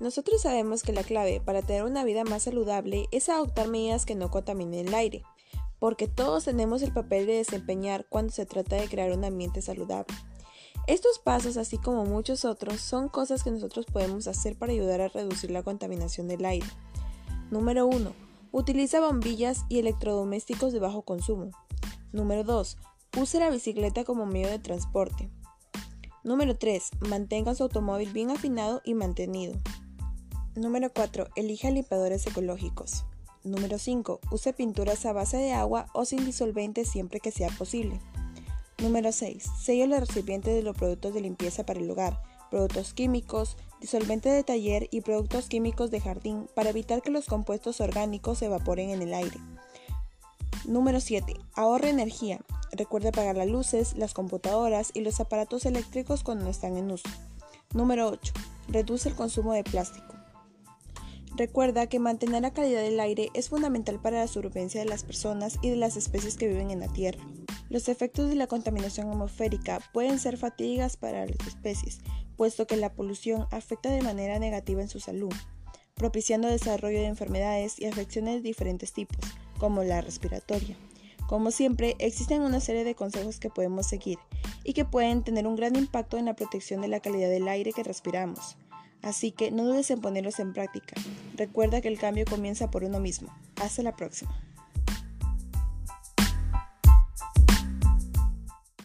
Nosotros sabemos que la clave para tener una vida más saludable es adoptar medidas que no contaminen el aire, porque todos tenemos el papel de desempeñar cuando se trata de crear un ambiente saludable. Estos pasos, así como muchos otros, son cosas que nosotros podemos hacer para ayudar a reducir la contaminación del aire. Número 1. Utiliza bombillas y electrodomésticos de bajo consumo. Número 2. Use la bicicleta como medio de transporte. Número 3. Mantenga su automóvil bien afinado y mantenido. Número 4. Elija limpiadores ecológicos. Número 5. Use pinturas a base de agua o sin disolvente siempre que sea posible. Número 6. Selle los recipientes de los productos de limpieza para el hogar, productos químicos, disolvente de taller y productos químicos de jardín para evitar que los compuestos orgánicos se evaporen en el aire. Número 7. Ahorre energía. Recuerde apagar las luces, las computadoras y los aparatos eléctricos cuando no están en uso. Número 8. Reduce el consumo de plástico. Recuerda que mantener la calidad del aire es fundamental para la supervivencia de las personas y de las especies que viven en la Tierra. Los efectos de la contaminación atmosférica pueden ser fatigas para las especies, puesto que la polución afecta de manera negativa en su salud, propiciando desarrollo de enfermedades y afecciones de diferentes tipos, como la respiratoria. Como siempre, existen una serie de consejos que podemos seguir y que pueden tener un gran impacto en la protección de la calidad del aire que respiramos. Así que no dudes en ponerlos en práctica. Recuerda que el cambio comienza por uno mismo. Hasta la próxima.